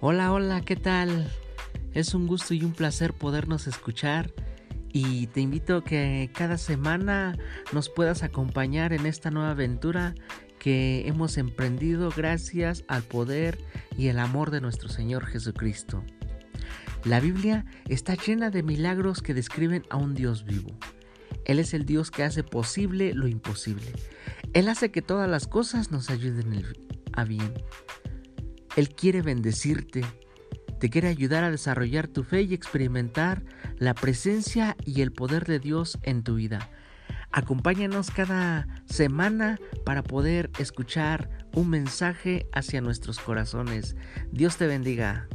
Hola, hola, ¿qué tal? Es un gusto y un placer podernos escuchar y te invito a que cada semana nos puedas acompañar en esta nueva aventura que hemos emprendido gracias al poder y el amor de nuestro Señor Jesucristo. La Biblia está llena de milagros que describen a un Dios vivo. Él es el Dios que hace posible lo imposible. Él hace que todas las cosas nos ayuden a bien. Él quiere bendecirte, te quiere ayudar a desarrollar tu fe y experimentar la presencia y el poder de Dios en tu vida. Acompáñanos cada semana para poder escuchar un mensaje hacia nuestros corazones. Dios te bendiga.